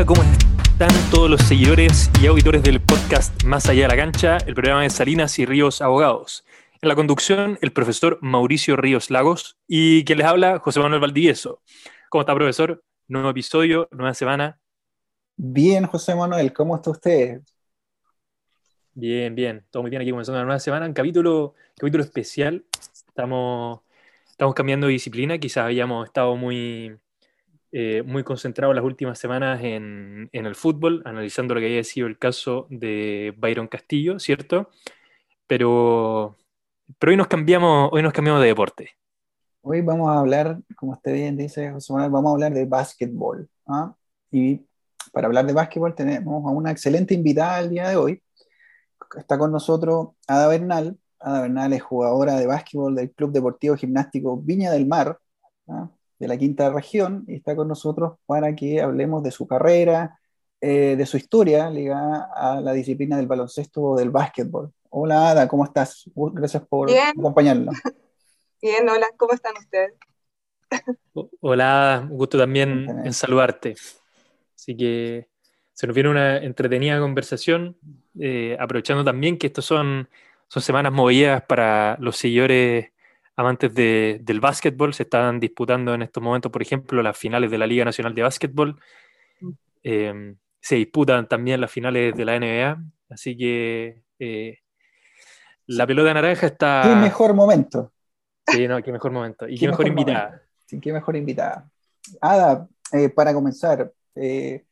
Hola, ¿cómo están todos los seguidores y auditores del podcast Más allá de la cancha, el programa de Salinas y Ríos Abogados? En la conducción, el profesor Mauricio Ríos Lagos y quien les habla, José Manuel Valdivieso. ¿Cómo está, profesor? Nuevo episodio, nueva semana. Bien, José Manuel, ¿cómo está usted? Bien, bien, todo muy bien aquí comenzando una nueva semana, un capítulo, capítulo especial. Estamos, estamos cambiando de disciplina, quizás habíamos estado muy, eh, muy concentrados las últimas semanas en, en, el fútbol, analizando lo que había sido el caso de Byron Castillo, ¿cierto? Pero, pero hoy, nos cambiamos, hoy nos cambiamos de deporte. Hoy vamos a hablar, como usted bien dice, José Manuel, vamos a hablar de básquetbol. ¿ah? Y para hablar de básquetbol tenemos a una excelente invitada el día de hoy. Está con nosotros Ada Bernal. Ada Bernal es jugadora de básquetbol del Club Deportivo Gimnástico Viña del Mar. ¿ah? De la quinta región y está con nosotros para que hablemos de su carrera, eh, de su historia ligada a la disciplina del baloncesto o del básquetbol. Hola Ada, ¿cómo estás? Gracias por Bien. acompañarnos. Bien, hola, ¿cómo están ustedes? Hola, un gusto también en saludarte. Así que se nos viene una entretenida conversación, eh, aprovechando también que estos son, son semanas movidas para los seguidores amantes de, del básquetbol. Se están disputando en estos momentos, por ejemplo, las finales de la Liga Nacional de Básquetbol. Eh, se disputan también las finales de la NBA. Así que eh, la pelota naranja está. Qué mejor momento. Sí, no, qué mejor momento. Y qué, qué mejor, mejor invitada. Sí, qué mejor invitada. Ada, eh, para comenzar, eh,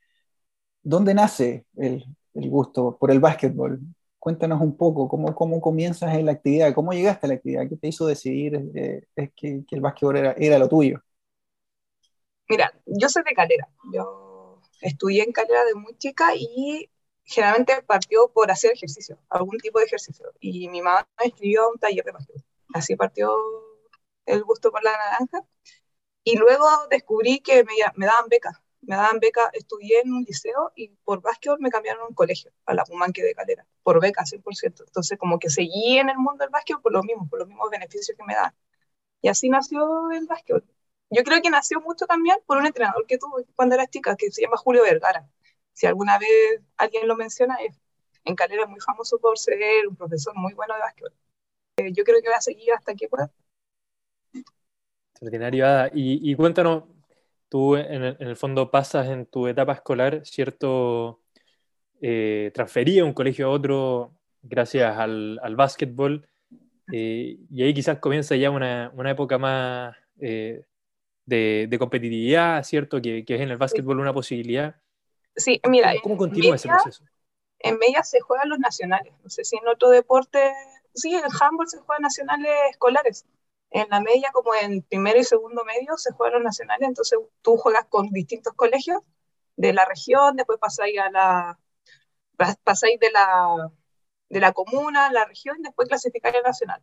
¿dónde nace el, el, gusto por el básquetbol? Cuéntanos un poco cómo, cómo comienzas en la actividad, cómo llegaste a la actividad, qué te hizo decidir eh, que, que, el básquetbol era, era, lo tuyo. Mira, yo soy de Calera, yo estudié en Calera de muy chica y generalmente partió por hacer ejercicio, algún tipo de ejercicio. Y mi mamá me inscribió a un taller de básquetbol. Así partió el gusto por la naranja. Y luego descubrí que me, me daban becas. Me daban becas, estudié en un liceo y por básquetbol me cambiaron a un colegio, a la Pumanque de Calera, por beca 100%. Entonces, como que seguí en el mundo del básquetbol por lo mismo, por los mismos beneficios que me dan. Y así nació el básquetbol. Yo creo que nació mucho también por un entrenador que tuve cuando era chica, que se llama Julio Vergara. Si alguna vez alguien lo menciona, es, en Calera muy famoso por ser un profesor muy bueno de básquetbol. Eh, yo creo que voy a seguir hasta que pueda. Extraordinario, Ada. Y, y cuéntanos, tú en el, en el, fondo pasas en tu etapa escolar, ¿cierto? Eh, transferí a un colegio a otro gracias al, al básquetbol. Eh, y ahí quizás comienza ya una, una época más eh, de, de, competitividad, ¿cierto? Que, que, es en el básquetbol una posibilidad. Sí, mira. ¿Cómo, cómo continúa ese proceso? En media se juegan los nacionales. No sé si en otro deporte. Sí, en handball se juegan nacionales escolares en la media, como en primero y segundo medio, se juegan los nacionales, entonces tú juegas con distintos colegios de la región, después pasáis a la pasáis de la de la comuna, la región, después clasificáis al nacional.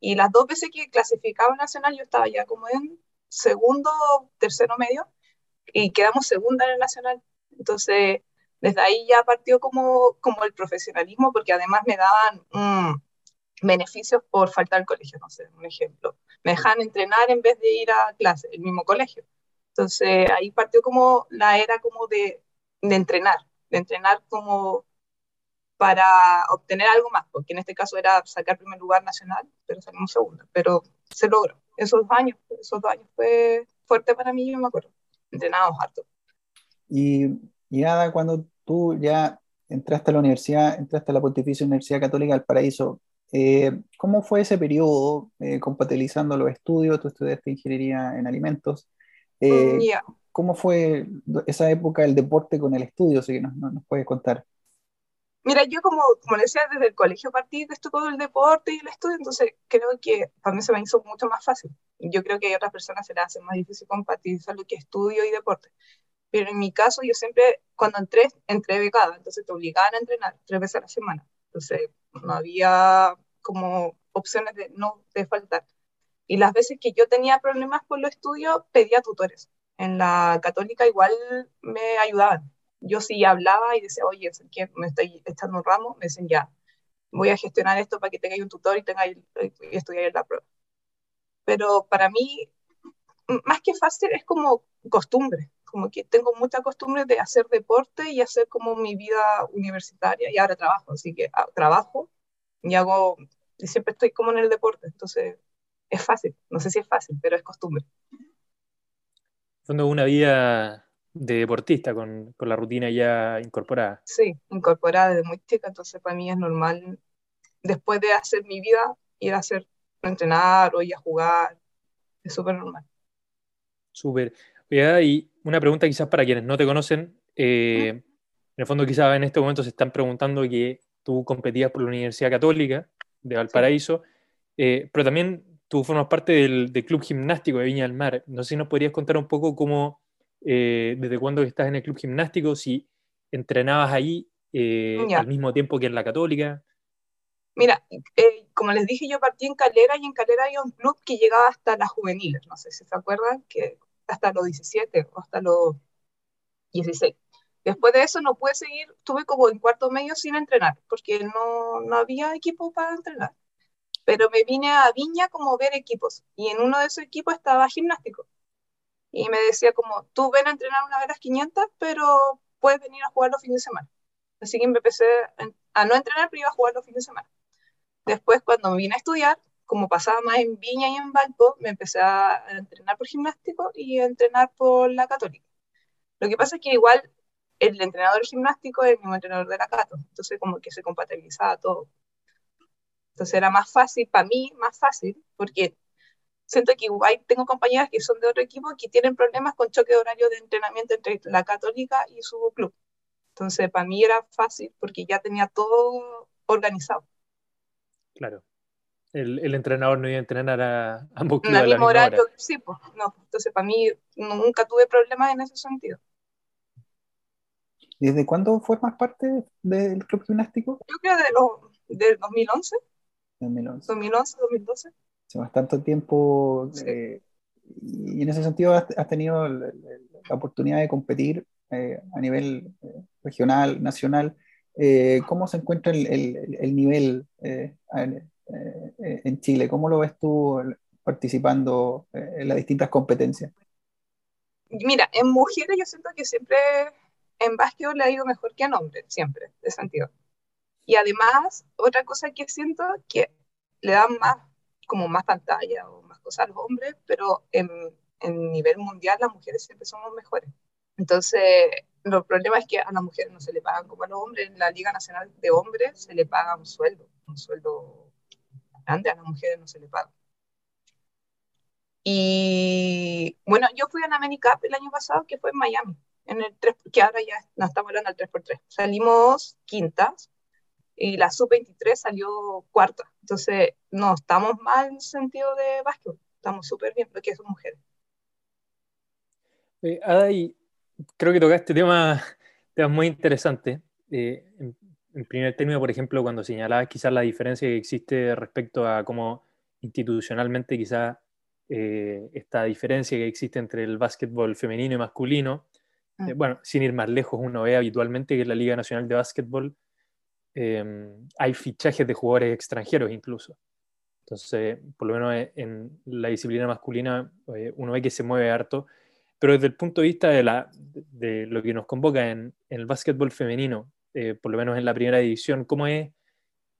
Y las dos veces que clasificaba al nacional, yo estaba ya como en segundo, tercero medio, y quedamos segunda en el nacional. Entonces, desde ahí ya partió como, como el profesionalismo, porque además me daban mmm, beneficios por faltar al colegio, no sé, un ejemplo. Me dejan entrenar en vez de ir a clase, el mismo colegio. Entonces ahí partió como la era como de, entrenar, de entrenar como para obtener algo más, porque en este caso era sacar primer lugar nacional, pero salimos segundo, pero se logró. Esos años, esos dos años fue fuerte para mí, yo me acuerdo. Entrenábamos harto. Y, y nada, cuando tú ya entraste a la universidad, entraste a la Pontificia Universidad Católica del Paraíso, eh, ¿Cómo fue ese periodo eh, compatibilizando los estudios? Tú estudiaste ingeniería en alimentos. Eh, yeah. ¿Cómo fue esa época del deporte con el estudio? Si nos, nos puedes contar. Mira, yo como, como decía, desde el colegio partí de esto todo el deporte y el estudio, entonces creo que para mí se me hizo mucho más fácil. Yo creo que a otras personas se les hace más difícil compatibilizar lo que estudio y deporte. Pero en mi caso, yo siempre, cuando entré, entré becada, entonces te obligaban a entrenar tres veces a la semana. Entonces, no había como opciones de no de faltar. Y las veces que yo tenía problemas con los estudios, pedía tutores. En la católica igual me ayudaban. Yo sí hablaba y decía, oye, que me estoy echando un ramo, me decían, ya, voy a gestionar esto para que tengáis un tutor y tengáis y estudiar la prueba. Pero para mí, más que fácil, es como costumbre. Como que tengo mucha costumbre de hacer deporte y hacer como mi vida universitaria y ahora trabajo, así que ah, trabajo y hago, y siempre estoy como en el deporte, entonces es fácil, no sé si es fácil, pero es costumbre. Fondo una vida de deportista con, con, la rutina ya incorporada. Sí, incorporada desde muy chica, entonces para mí es normal, después de hacer mi vida, ir a hacer, entrenar o ir a jugar, es súper normal. Súper. Y una pregunta quizás para quienes no te conocen, eh, en el fondo quizás en este momento se están preguntando que tú competías por la Universidad Católica de Valparaíso, eh, pero también tú formas parte del, Club Gimnástico de Viña del Mar. No sé si nos podrías contar un poco cómo, eh, desde cuándo estás en el Club Gimnástico, si entrenabas ahí al mismo tiempo que en la Católica. Mira, como les dije, yo partí en Calera y en Calera hay un club que llegaba hasta las juveniles, no sé si se acuerdan, que hasta los 17 o hasta los 16. Después de eso no pude seguir, estuve como en cuarto medio sin entrenar, porque no, no había equipo para entrenar. Pero me vine a Viña como ver equipos, y en uno de esos equipos estaba gimnástico. Y me decía como, tú ven a entrenar una vez las 500, pero puedes venir a jugar los fines de semana. Así que me empecé a no entrenar, pero iba a jugar los fines de semana. Después, cuando me vine a estudiar, como pasaba más en Viña y en Valpo, me empecé a entrenar por gimnástico y a entrenar por la católica. Lo que pasa es que igual el entrenador gimnástico es el mismo entrenador de la Cato, entonces como que se compatibilizaba todo. Entonces era más fácil, para mí, más fácil, porque siento que igual tengo compañeras que son de otro equipo que tienen problemas con choque de horario de entrenamiento entre la católica y su club. Entonces para mí era fácil porque ya tenía todo organizado. Claro el, entrenador no iba a entrenar a ambos clubes. En el mismo horario, sí, pues, no. Entonces, para mí, nunca tuve problemas en ese sentido. ¿Desde cuándo fue más parte del club gimnástico? Yo creo de los, del 2011. 2011. 2011, 2012. Hace bastante tiempo. Eh, y en ese sentido has, tenido la, oportunidad de competir eh, a nivel eh, regional, nacional. ¿Cómo se encuentra el, el, el nivel eh, en Chile? ¿Cómo lo ves tú participando eh, en las distintas competencias? Mira, en mujeres yo siento que siempre en básquetbol le ha ido mejor que en hombres, siempre, de sentido. Y además, otra cosa que siento que le dan más, como más pantalla o más cosas a los hombres, pero en, en nivel mundial las mujeres siempre somos mejores. Entonces, el problema es que a las mujeres no se le pagan como a los hombres. En la Liga Nacional de Hombres se le paga un sueldo, un sueldo grande, a las mujeres no se le paga. Y bueno, yo fui a la Cup el año pasado, que fue en Miami, en el 3, que ahora ya no estamos hablando del 3x3. Salimos quintas y la sub-23 salió cuarta. Entonces, no estamos mal en el sentido de básquet, estamos súper bien, porque son mujeres. Eh, Ada, creo que tocaste tema, tema muy interesante. Eh, en primer término, por ejemplo, cuando señalabas quizás la diferencia que existe respecto a cómo institucionalmente quizás eh, esta diferencia que existe entre el básquetbol femenino y masculino, eh, mm. bueno, sin ir más lejos, uno ve habitualmente que en la Liga Nacional de Básquetbol em, hay fichajes de jugadores extranjeros incluso. Entonces, por lo menos en la disciplina masculina, eh, uno ve que se mueve harto, pero desde el punto de vista de, la, de lo que nos convoca en, en el básquetbol femenino, eh, por lo menos en la primera división, ¿cómo es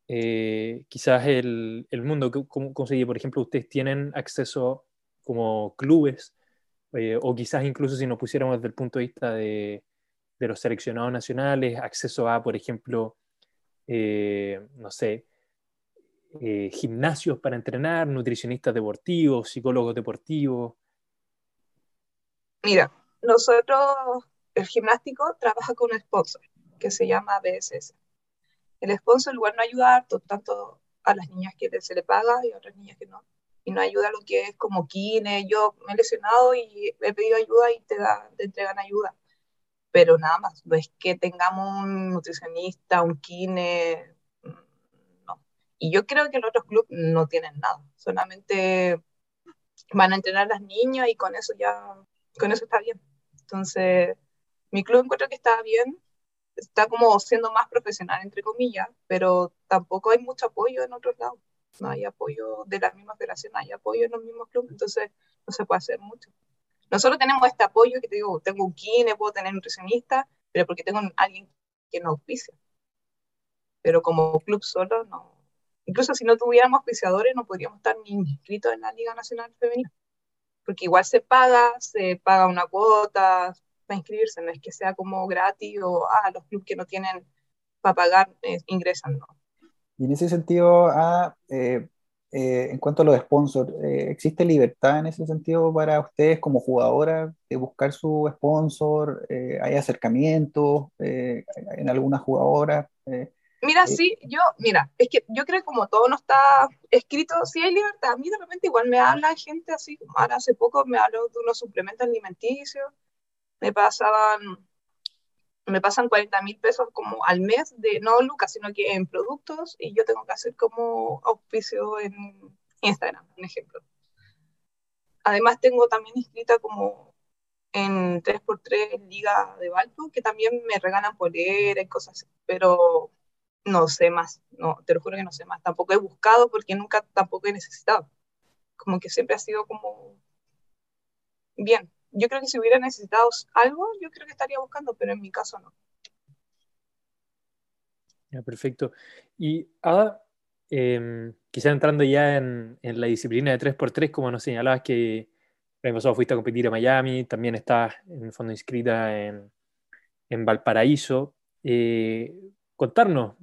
eh, quizás el, mundo? ¿Cómo, ¿Cómo, se Por ejemplo, ustedes tienen acceso como clubes, eh, o quizás incluso si nos pusiéramos desde el punto de vista de, de los seleccionados nacionales, acceso a, por ejemplo, no sé, gimnasios para entrenar, nutricionistas deportivos, psicólogos deportivos. Mira, nosotros, el gimnástico trabaja con sponsor que se llama BSS. El sponsor, en lugar no ayudar tanto a las niñas que se le paga y a otras niñas que no, y no ayuda a lo que es como kine. Yo me he lesionado y he pedido ayuda y te, da, te entregan ayuda. Pero nada más, no es que tengamos un nutricionista, un kine, no. Y yo creo que los otros clubes no tienen nada, solamente van a entrenar a las niñas y con eso ya, con eso está bien. Entonces, mi club encuentro que está bien, está como siendo más profesional, entre comillas, pero tampoco hay mucho apoyo en otros lados. No hay apoyo de la misma federación, hay apoyo en los mismos clubes, entonces no se puede hacer mucho. Nosotros tenemos este apoyo que te digo, tengo un kine, puedo tener nutricionista, pero porque tengo alguien que nos auspicia. Pero como club solo, no. Incluso si no tuviéramos auspiciadores, no podríamos estar ni inscritos en la Liga Nacional Femenina. Porque igual se paga, se paga una cuota para inscribirse, no es que sea como gratis o ah, los clubes que no tienen para pagar eh, ingresan, no. Y en ese sentido, ah, eh, eh, en cuanto a los sponsors, eh, ¿existe libertad en ese sentido para ustedes como jugadoras de buscar su sponsor? Eh, ¿Hay acercamientos en algunas jugadoras? Mira, sí, yo, mira, es que yo creo que como todo no está escrito, sí hay libertad. A mí de repente igual me habla gente así, ahora hace poco me habló de unos suplementos alimenticios, me pasaban me pasan 40 mil pesos como al mes de, no lucas, sino que en productos y yo tengo que hacer como auspicio en Instagram, un ejemplo. Además tengo también inscrita como en 3x3 Liga de Valpo, que también me regalan polera y cosas así, pero no sé más, no, te lo juro que no sé más. Tampoco he buscado porque nunca tampoco he necesitado. Como que siempre ha sido como bien, yo creo que si hubiera necesitado algo, yo creo que estaría buscando, pero en mi caso no. Ya, perfecto. Y Ada, eh, quizá entrando ya en, la disciplina de 3x3, como nos señalabas que el año pasado fuiste a competir a Miami, también estás en el fondo inscrita en, Valparaíso. Eh, contarnos,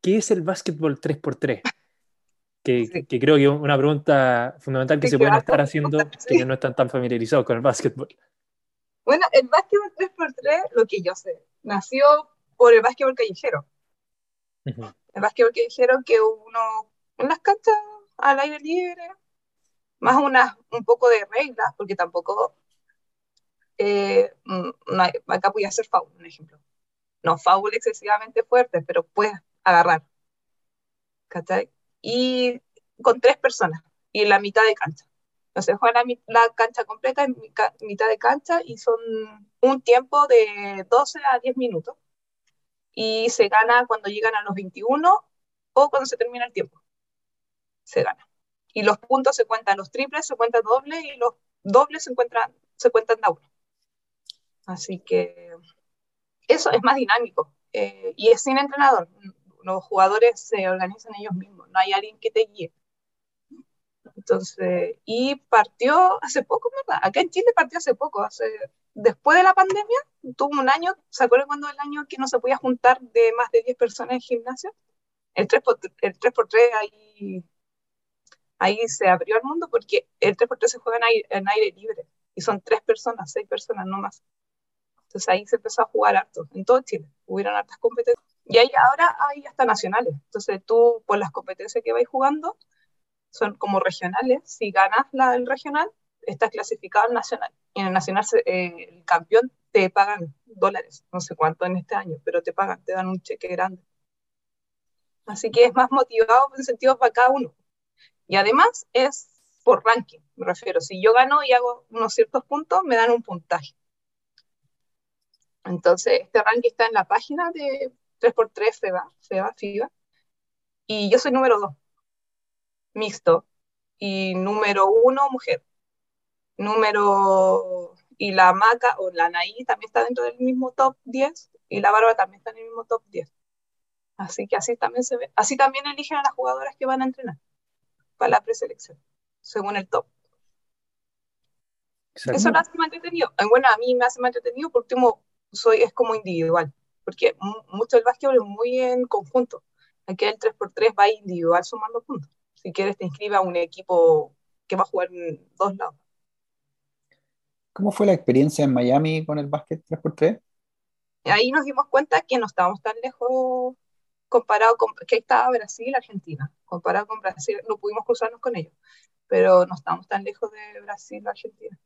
¿qué es el básquetbol 3x3? Que, creo que es una pregunta fundamental que se pueden estar haciendo que no están tan familiarizados con el básquetbol. Bueno, el básquetbol 3x3, lo que yo sé, nació por el básquetbol callejero. El básquetbol callejero que uno en las canchas al aire libre, más una, un poco de reglas, porque tampoco eh, mm, acá voy a hacer foul, un ejemplo. No foul excesivamente fuerte, pero puedes agarrar. ¿Cachai? Y con tres personas y la mitad de cancha. Entonces juega la, la cancha completa en mitad de cancha y son un tiempo de 12 a 10 minutos. Y se gana cuando llegan a los 21 o cuando se termina el tiempo. Se gana. Y los puntos se cuentan, los triples se cuentan doble y los dobles se, encuentran, se cuentan de uno. Así que eso es más dinámico eh, y es sin entrenador los jugadores se organizan ellos mismos, no hay alguien que te guíe. Entonces, y partió hace poco, ¿verdad? Acá en Chile partió hace poco, hace, después de la pandemia, tuvo un año, ¿se acuerdan cuando el año que no se podía juntar de más de 10 personas en gimnasio? El 3x3, el 3x3 ahí, ahí se abrió al mundo porque el 3x3 se juega en aire, en aire libre y son tres personas, seis personas, no más. Entonces ahí se empezó a jugar harto, en todo Chile, hubieron hartas competencias. Y ahí ahora hay hasta nacionales. Entonces tú, por las competencias que vais jugando, son como regionales. Si ganas la, el regional, estás clasificado al nacional. Y en el nacional, eh, el campeón te pagan dólares, no sé cuánto en este año, pero te pagan, te dan un cheque grande. Así que es más motivado en sentido para cada uno. Y además es por ranking, me refiero. Si yo gano y hago unos ciertos puntos, me dan un puntaje. Entonces, este ranking está en la página de 3x3 FEBA, FEBA, FIBA, y yo soy número 2, mixto, y número 1, mujer. Número, y la Maca o la Naí también está dentro del mismo top 10, y la Barba también está en el mismo top 10. Así que así también se ve. Así también eligen a las jugadoras que van a entrenar para la preselección, según el top. Eso lo hace más entretenido. Bueno, a mí me hace más entretenido porque soy, es como individual porque mucho del básquetbol es muy en conjunto. Aquí el 3x3 va individual sumando puntos. Si quieres te inscribe a un equipo que va a jugar en dos lados. ¿Cómo fue la experiencia en Miami con el básquet 3x3? Ahí nos dimos cuenta que no estábamos tan lejos comparado con que estaba Brasil, Argentina. Comparado con Brasil, no pudimos cruzarnos con ellos, pero no estábamos tan lejos de Brasil, Argentina.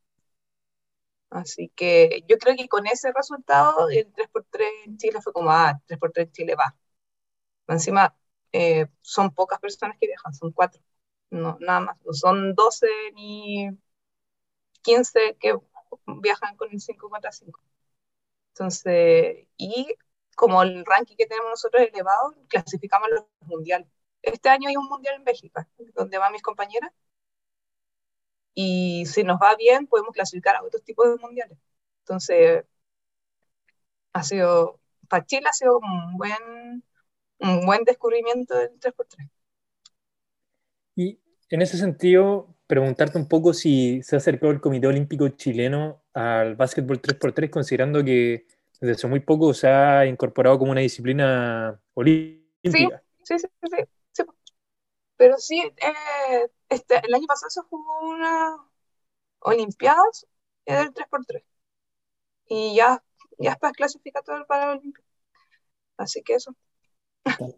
Así que yo creo que con ese resultado, el 3x3 en Chile fue como, ah, 3x3 en Chile va. Encima, eh, son pocas personas que viajan, son cuatro, no, nada más. No son 12 ni 15 que viajan con el 5 contra 5. Entonces, y como el ranking que tenemos nosotros elevado, clasificamos los mundiales. Este año hay un mundial en Bélgica, donde van mis compañeras, y si nos va bien podemos clasificar a otros tipos de mundiales. Entonces, ha sido, para Chile ha sido un buen, un buen descubrimiento del 3x3. Y en ese sentido, preguntarte un poco si se ha acercado el Comité Olímpico Chileno al básquetbol 3x3, considerando que desde hace muy poco se ha incorporado como una disciplina olímpica. Sí, sí, sí. sí, Pero sí, eh, este, el año pasado se jugó una Olimpiadas del 3x3. Y ya, ya está clasificado para Olimpiadas. Así que eso.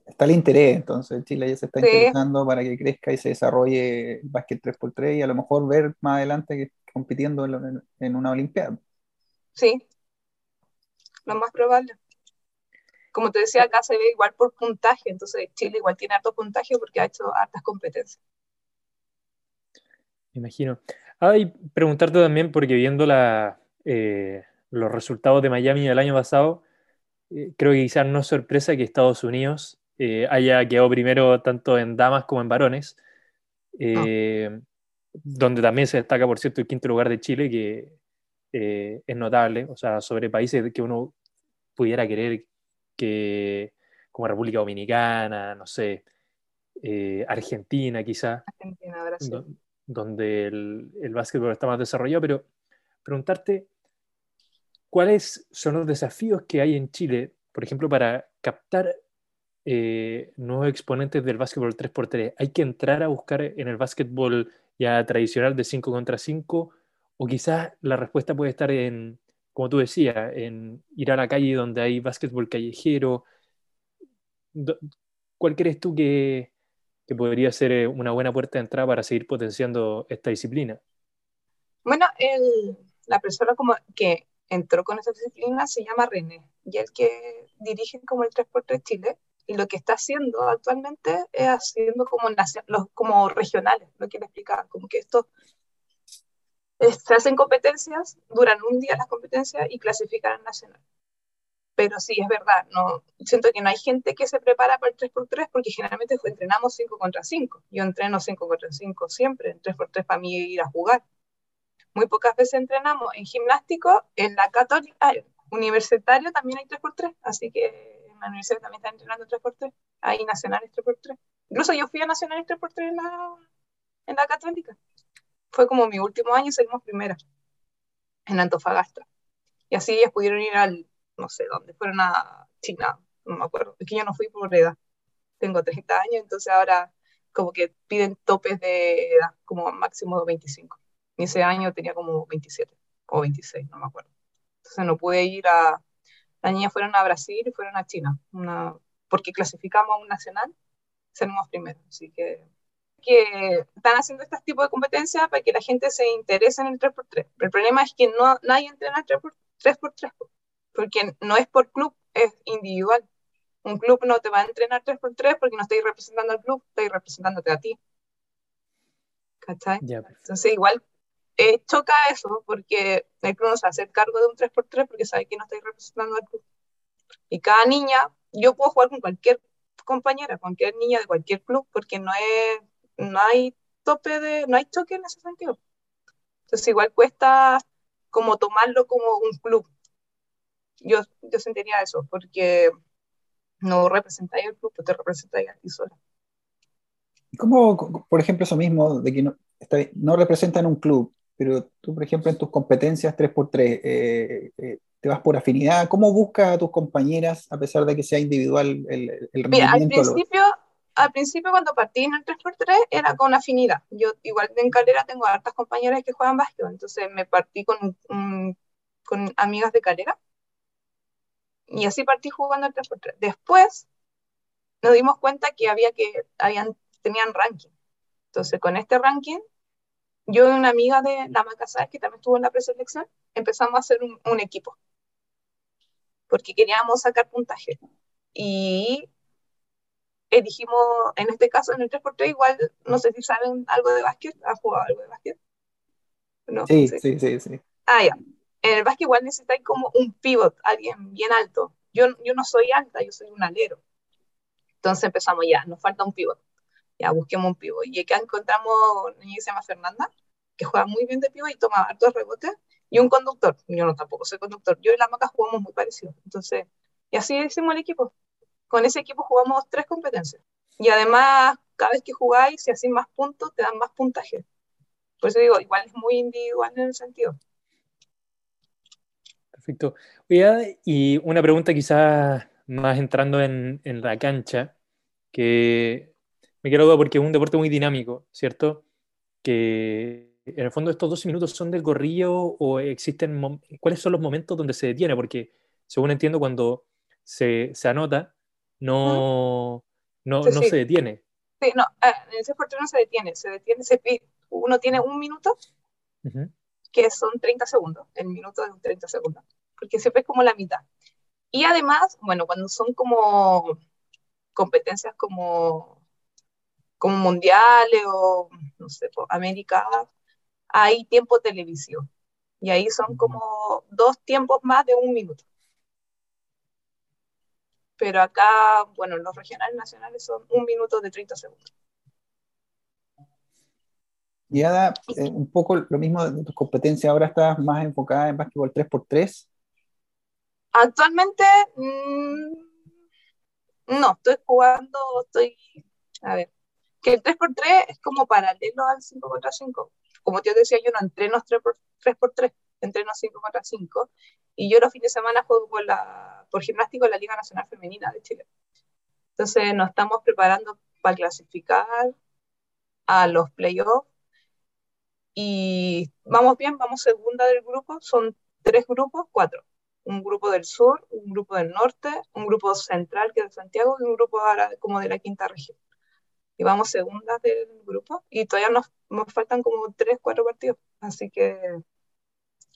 Está, el interés, entonces Chile ya se está interesando para que crezca y se desarrolle el básquet 3x3 y a lo mejor ver más adelante que compitiendo en, en una Olimpiada. Sí, lo más probable. Como te decía, acá se ve igual por puntaje, entonces Chile igual tiene harto puntaje porque ha hecho hartas competencias. Me imagino. Ah, y preguntarte también, porque viendo la, eh, los resultados de Miami del año pasado, eh, creo que quizás no es sorpresa que Estados Unidos eh, haya quedado primero tanto en damas como en varones, donde también se destaca, por cierto, el quinto lugar de Chile, que es notable, o sea, sobre países que uno pudiera querer que, como República Dominicana, no sé, Argentina quizá. Argentina, Brasil donde el, el básquetbol está más desarrollado, pero preguntarte cuáles son los desafíos que hay en Chile, por ejemplo, para captar eh, nuevos exponentes del básquetbol 3x3. ¿Hay que entrar a buscar en el básquetbol ya tradicional de 5 contra 5? O quizás la respuesta puede estar en, como tú decías, en ir a la calle donde hay básquetbol callejero. ¿Cuál crees tú que, que podría ser eh, una buena puerta de entrada para seguir potenciando esta disciplina? Bueno, el, la persona como que entró con esta disciplina se llama René y el que dirige como el 3x3 Chile y lo que está haciendo actualmente es haciendo como, los, como regionales, lo que le explicaba, como que esto se hacen competencias, duran un día las competencias y clasifican al nacional pero sí, es verdad, no, siento que no hay gente que se prepara para el 3x3 porque generalmente entrenamos 5 contra 5. Yo entreno 5 contra 5 siempre, el 3x3 para mí ir a jugar. Muy pocas veces entrenamos en gimnástico, en la católica, universitario también hay 3x3, así que en la universidad también están entrenando 3x3, hay nacionales 3x3. Incluso yo fui a nacionales 3x3 en la, en la católica. Fue como mi último año y salimos primera en Antofagasta. Y así ellas pudieron ir al no sé dónde, fueron a China, no me acuerdo, es que yo no fui por edad, tengo 30 años, entonces ahora como que piden topes de edad, como máximo 25. Y ese año tenía como 27 o 26, no me acuerdo. Entonces no pude ir a... Las niñas fueron a Brasil y fueron a China, una, porque clasificamos a un nacional, salimos primero. Así que, que están haciendo este tipo de competencias para que la gente se interese en el 3x3. El problema es que no, nadie entrena 3x3. 3x3 porque no es por club, es individual. Un club no te va a entrenar 3x3 porque no estáis representando al club, estáis representándote a ti. ¿Cachai? Entonces igual eh, choca eso porque el club no se hacer cargo de un 3x3 porque sabe que no estáis representando al club. Y cada niña, yo puedo jugar con cualquier compañera, cualquier niña de cualquier club porque no, es, no hay tope de, no hay choque en ese sentido. Entonces igual cuesta como tomarlo como un club, yo, yo sentiría eso, porque no representáis el club, te representáis a ti sola. ¿Cómo, por ejemplo, eso mismo, de que no, está, no representan un club, pero tú, por ejemplo, en tus competencias 3x3, eh, eh, te vas por afinidad, ¿cómo buscas a tus compañeras a pesar de que sea individual el, el Mira, al principio, al principio cuando partí en el 3x3 era con afinidad. Yo igual en Calera tengo hartas compañeras que juegan básquet, entonces me partí con, con amigas de Calera y así partí jugando el 3x3. Después nos dimos cuenta que había que, habían, tenían ranking. Entonces, con este ranking, yo y una amiga de la Macasá, que también estuvo en la preselección, empezamos a hacer un, equipo. Porque queríamos sacar puntaje. Y elegimos, en este caso, en el 3x3, igual, no sé si saben algo de básquet, ¿has jugado algo de básquet? No, sí, sí, sí, sí. Ah, ya en el básquet igual necesitáis como un pivot, alguien bien alto. Yo, yo no soy alta, yo soy un alero. Entonces empezamos ya, nos falta un pivot. Ya busquemos un pivot. Y acá encontramos una niña que se llama Fernanda, que juega muy bien de pivot y toma hartos rebotes, y un conductor. Yo no tampoco soy conductor. Yo y la Maca jugamos muy parecido. Entonces, y así hicimos el equipo. Con ese equipo jugamos tres competencias. Y además, cada vez que jugáis, si hacéis más puntos, te dan más puntaje. Por eso digo, igual es muy individual en el sentido. Perfecto. y una pregunta quizás más entrando en, la cancha, que me quiero duda porque es un deporte muy dinámico, ¿cierto? Que en el fondo estos 12 minutos son de corrillo o existen, ¿cuáles son los momentos donde se detiene? Porque según entiendo, cuando se, se anota, no, no, no se detiene. Sí, no, ah, en ese deporte no se detiene, se detiene, se, uno tiene un minuto, que son 30 segundos, el minuto es 30 segundos, porque siempre es como la mitad. Y además, bueno, cuando son como competencias como, como mundiales o, no sé, América, hay tiempo televisivo. Y ahí son como dos tiempos más de un minuto. Pero acá, bueno, los regionales nacionales son un minuto de 30 segundos. Y Ada, eh, un poco lo mismo de tus competencias, ahora estás más enfocada en básquetbol 3x3. Actualmente, mm, no, estoy jugando, estoy, a ver, que el 3x3 es como paralelo al 5 contra 5. Como yo decía, yo no entreno 3x3, entreno 5 contra 5. Y yo los fines de semana juego por, la, por gimnástico en la Liga Nacional Femenina de Chile. Entonces nos estamos preparando para clasificar a los playoffs. Y vamos bien, vamos segunda del grupo. Son tres grupos, cuatro un grupo del sur, un grupo del norte, un grupo central que es de Santiago y un grupo ahora como de la quinta región. Y vamos segundas del grupo y todavía nos, nos faltan como tres, cuatro partidos. Así que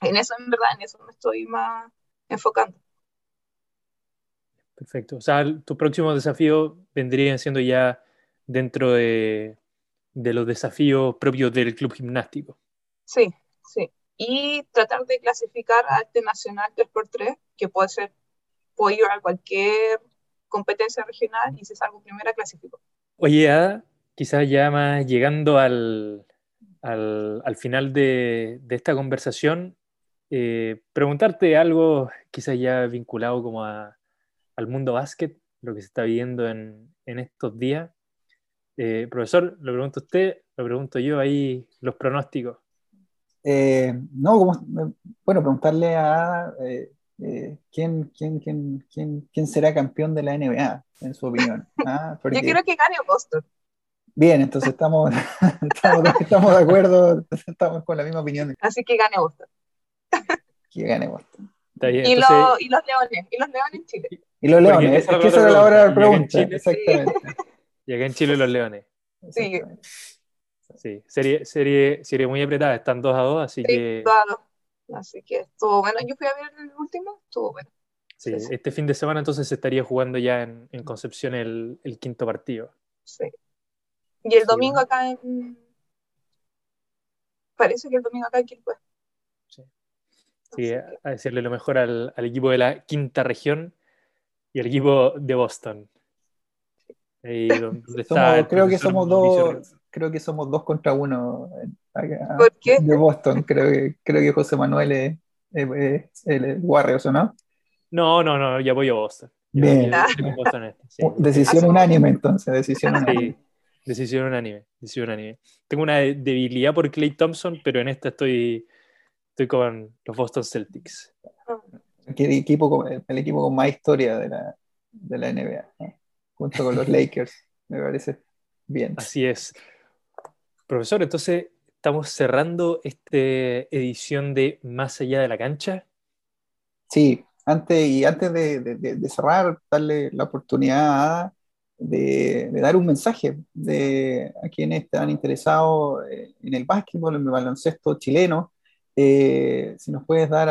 en eso, en verdad, en eso me estoy más enfocando. Perfecto. O sea, tu próximo desafío vendrían siendo ya dentro de, de los desafíos propios del club gimnástico. Sí, sí y tratar de clasificar a este nacional 3x3, que puede ser, puedo ir a cualquier competencia regional y si salgo primera, clasifico. Oye, quizás ya más llegando al, al, al final de, de, esta conversación, eh, preguntarte algo quizás ya vinculado como a, al mundo básquet, lo que se está viviendo en, en estos días. Eh, profesor, lo pregunto a usted, lo pregunto yo ahí, los pronósticos. Eh, no, como, bueno, preguntarle a eh, eh, ¿quién, quién, quién, quién, quién será campeón de la NBA, en su opinión. ¿Ah? Yo quiero que gane Boston. Bien, entonces estamos, estamos, estamos, de acuerdo, estamos con la misma opinión. Así que gane Boston. Que gane Boston. Bien, y, entonces... lo, y, los leones, y los leones en Chile. Y los leones, es que esa era la hora de la pregunta. Exactamente. Y acá en Chile los leones. Sí. Sí, serie, serie, serie muy apretada, están 2 a 2, así sí, que. Claro. Así que estuvo bueno. Yo fui a ver el último, estuvo bueno. Sí, sí, este fin de semana entonces se estaría jugando ya en, en Concepción el, el, quinto partido. Sí. Y el domingo acá en. Parece que el domingo acá en Quilpue. Sí. Sí, a decirle lo mejor al, al, equipo de la quinta región y al equipo de Boston. Ahí donde está creo que somos dos creo que somos dos contra uno ¿Por qué? de Boston. Creo que, creo que José Manuel es, el Warriors, ¿o no? No, no, no, yo apoyo a Boston. Bien. Boston sí. Decisión unánime, entonces, decisión unánime. Sí, decisión unánime, decisión unánime. Tengo una debilidad por Clay Thompson, pero en esta estoy, estoy con los Boston Celtics. El equipo, el equipo con más historia de la, de la NBA, junto con los Lakers, me parece bien. Así es. Profesor, entonces estamos cerrando esta edición de Más allá de la cancha. Sí, antes, y antes de, cerrar, darle la oportunidad de, dar un mensaje de, a quienes están interesados eh, en el básquetbol, en el baloncesto chileno. Eh, si nos puedes dar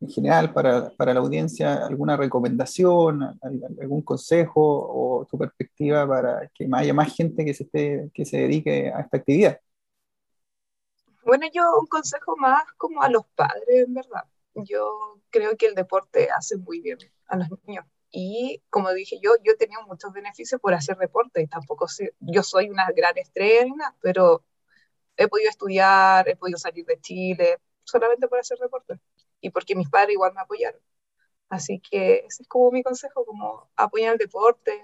en general para, para, la audiencia alguna recomendación, algún consejo o tu perspectiva para que haya más gente que se, esté, que se dedique a esta actividad. Bueno, yo un consejo más como a los padres, en verdad. Yo creo que el deporte hace muy bien a los niños. Y como dije yo, yo he tenido muchos beneficios por hacer deporte y tampoco sé, yo soy una gran estrella, pero he podido estudiar, he podido salir de Chile, solamente por hacer deporte. Y porque mis padres igual me apoyaron. Así que ese es como mi consejo, como apoyar el deporte,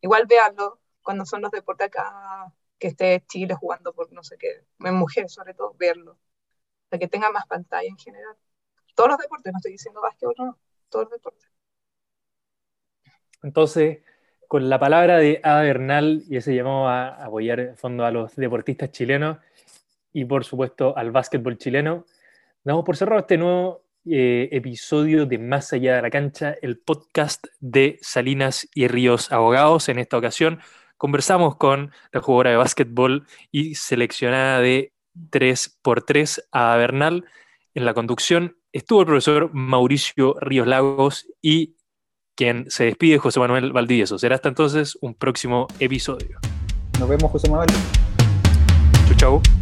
igual veanlo cuando son los deportes acá, que esté Chile jugando por no sé qué, en mujeres sobre todo, verlo, para que tenga más pantalla en general. Todos los deportes, no estoy diciendo básquet no, todos los deportes. Entonces, con la palabra de Ada Bernal y ese llamado a apoyar en fondo a los deportistas chilenos y por supuesto al básquetbol chileno, damos por cerrado este nuevo eh, episodio de Más allá de la cancha, el podcast de Salinas y Ríos Abogados. En esta ocasión conversamos con la jugadora de básquetbol y seleccionada de 3x3 a Bernal. En la conducción estuvo el profesor Mauricio Ríos Lagos y quien se despide, José Manuel Valdivieso. Será hasta entonces un próximo episodio. Nos vemos, José Manuel. Chau, chau.